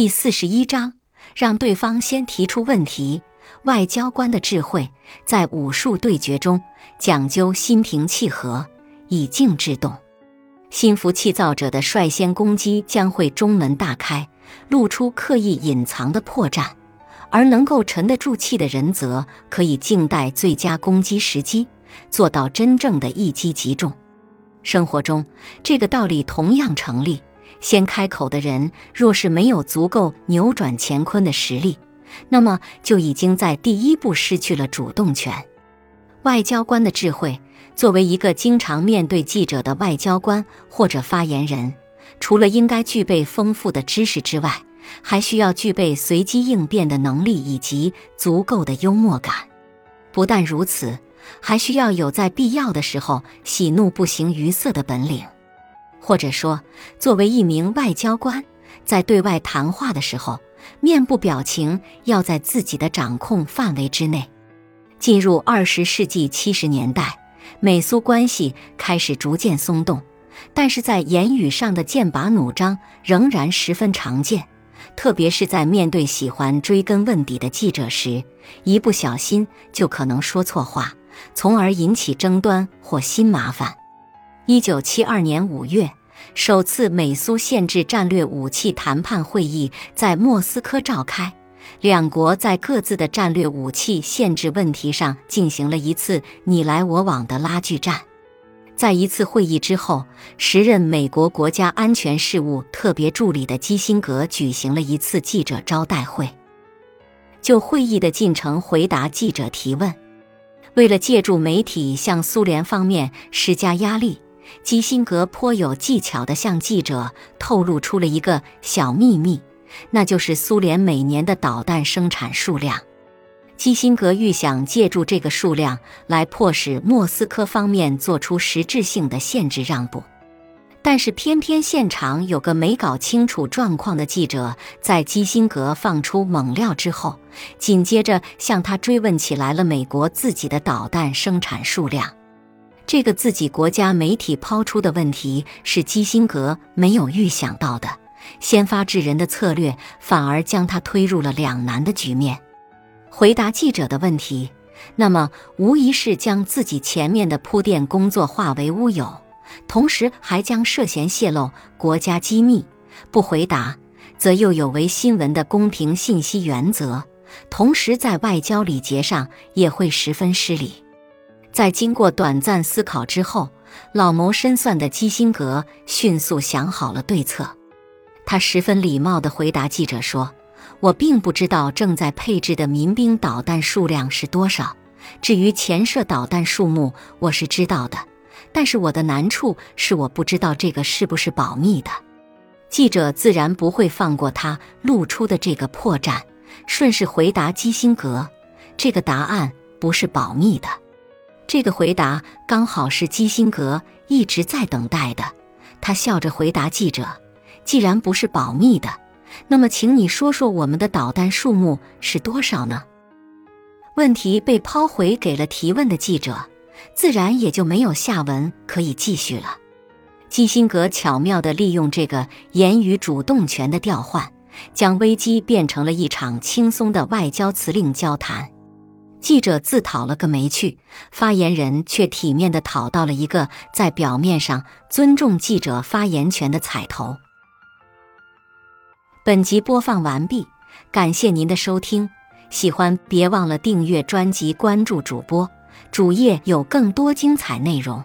第四十一章，让对方先提出问题。外交官的智慧，在武术对决中讲究心平气和，以静制动。心浮气躁者的率先攻击将会中门大开，露出刻意隐藏的破绽；而能够沉得住气的人，则可以静待最佳攻击时机，做到真正的一击即中。生活中，这个道理同样成立。先开口的人，若是没有足够扭转乾坤的实力，那么就已经在第一步失去了主动权。外交官的智慧，作为一个经常面对记者的外交官或者发言人，除了应该具备丰富的知识之外，还需要具备随机应变的能力以及足够的幽默感。不但如此，还需要有在必要的时候喜怒不形于色的本领。或者说，作为一名外交官，在对外谈话的时候，面部表情要在自己的掌控范围之内。进入二十世纪七十年代，美苏关系开始逐渐松动，但是在言语上的剑拔弩张仍然十分常见，特别是在面对喜欢追根问底的记者时，一不小心就可能说错话，从而引起争端或新麻烦。一九七二年五月，首次美苏限制战略武器谈判会议在莫斯科召开，两国在各自的战略武器限制问题上进行了一次你来我往的拉锯战。在一次会议之后，时任美国国家安全事务特别助理的基辛格举行了一次记者招待会，就会议的进程回答记者提问。为了借助媒体向苏联方面施加压力。基辛格颇有技巧地向记者透露出了一个小秘密，那就是苏联每年的导弹生产数量。基辛格预想借助这个数量来迫使莫斯科方面做出实质性的限制让步，但是偏偏现场有个没搞清楚状况的记者，在基辛格放出猛料之后，紧接着向他追问起来了美国自己的导弹生产数量。这个自己国家媒体抛出的问题是基辛格没有预想到的，先发制人的策略反而将他推入了两难的局面。回答记者的问题，那么无疑是将自己前面的铺垫工作化为乌有，同时还将涉嫌泄露国家机密；不回答，则又有违新闻的公平信息原则，同时在外交礼节上也会十分失礼。在经过短暂思考之后，老谋深算的基辛格迅速想好了对策。他十分礼貌地回答记者说：“我并不知道正在配置的民兵导弹数量是多少。至于潜射导弹数目，我是知道的。但是我的难处是我不知道这个是不是保密的。”记者自然不会放过他露出的这个破绽，顺势回答基辛格：“这个答案不是保密的。”这个回答刚好是基辛格一直在等待的。他笑着回答记者：“既然不是保密的，那么请你说说我们的导弹数目是多少呢？”问题被抛回给了提问的记者，自然也就没有下文可以继续了。基辛格巧妙地利用这个言语主动权的调换，将危机变成了一场轻松的外交辞令交谈。记者自讨了个没趣，发言人却体面地讨到了一个在表面上尊重记者发言权的彩头。本集播放完毕，感谢您的收听，喜欢别忘了订阅专辑、关注主播，主页有更多精彩内容。